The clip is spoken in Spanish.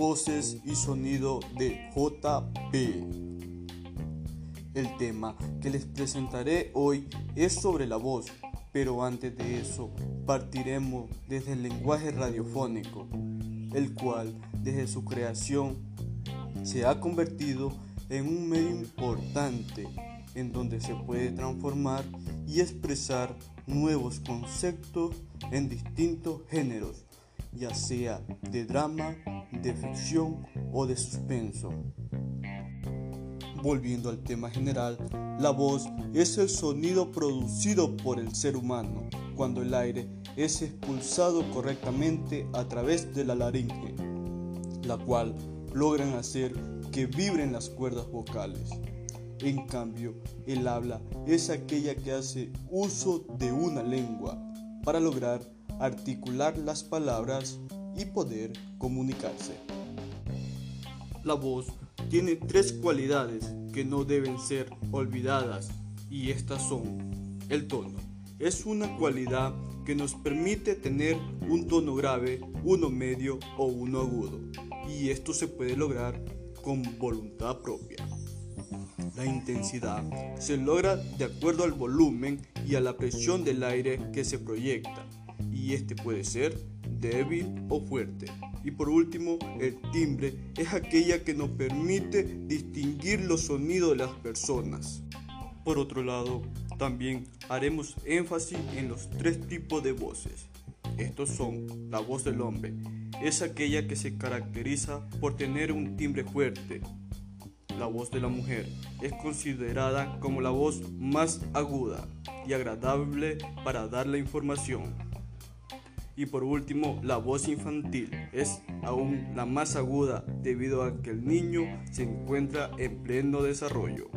voces y sonido de JP. El tema que les presentaré hoy es sobre la voz, pero antes de eso partiremos desde el lenguaje radiofónico, el cual desde su creación se ha convertido en un medio importante en donde se puede transformar y expresar nuevos conceptos en distintos géneros, ya sea de drama, de ficción o de suspenso. Volviendo al tema general, la voz es el sonido producido por el ser humano cuando el aire es expulsado correctamente a través de la laringe, la cual logran hacer que vibren las cuerdas vocales. En cambio, el habla es aquella que hace uso de una lengua para lograr articular las palabras y poder comunicarse. La voz tiene tres cualidades que no deben ser olvidadas y estas son el tono. Es una cualidad que nos permite tener un tono grave, uno medio o uno agudo y esto se puede lograr con voluntad propia. La intensidad se logra de acuerdo al volumen y a la presión del aire que se proyecta, y este puede ser débil o fuerte. Y por último, el timbre es aquella que nos permite distinguir los sonidos de las personas. Por otro lado, también haremos énfasis en los tres tipos de voces. Estos son la voz del hombre, es aquella que se caracteriza por tener un timbre fuerte, la voz de la mujer es considerada como la voz más aguda y agradable para dar la información. Y por último, la voz infantil es aún la más aguda debido a que el niño se encuentra en pleno desarrollo.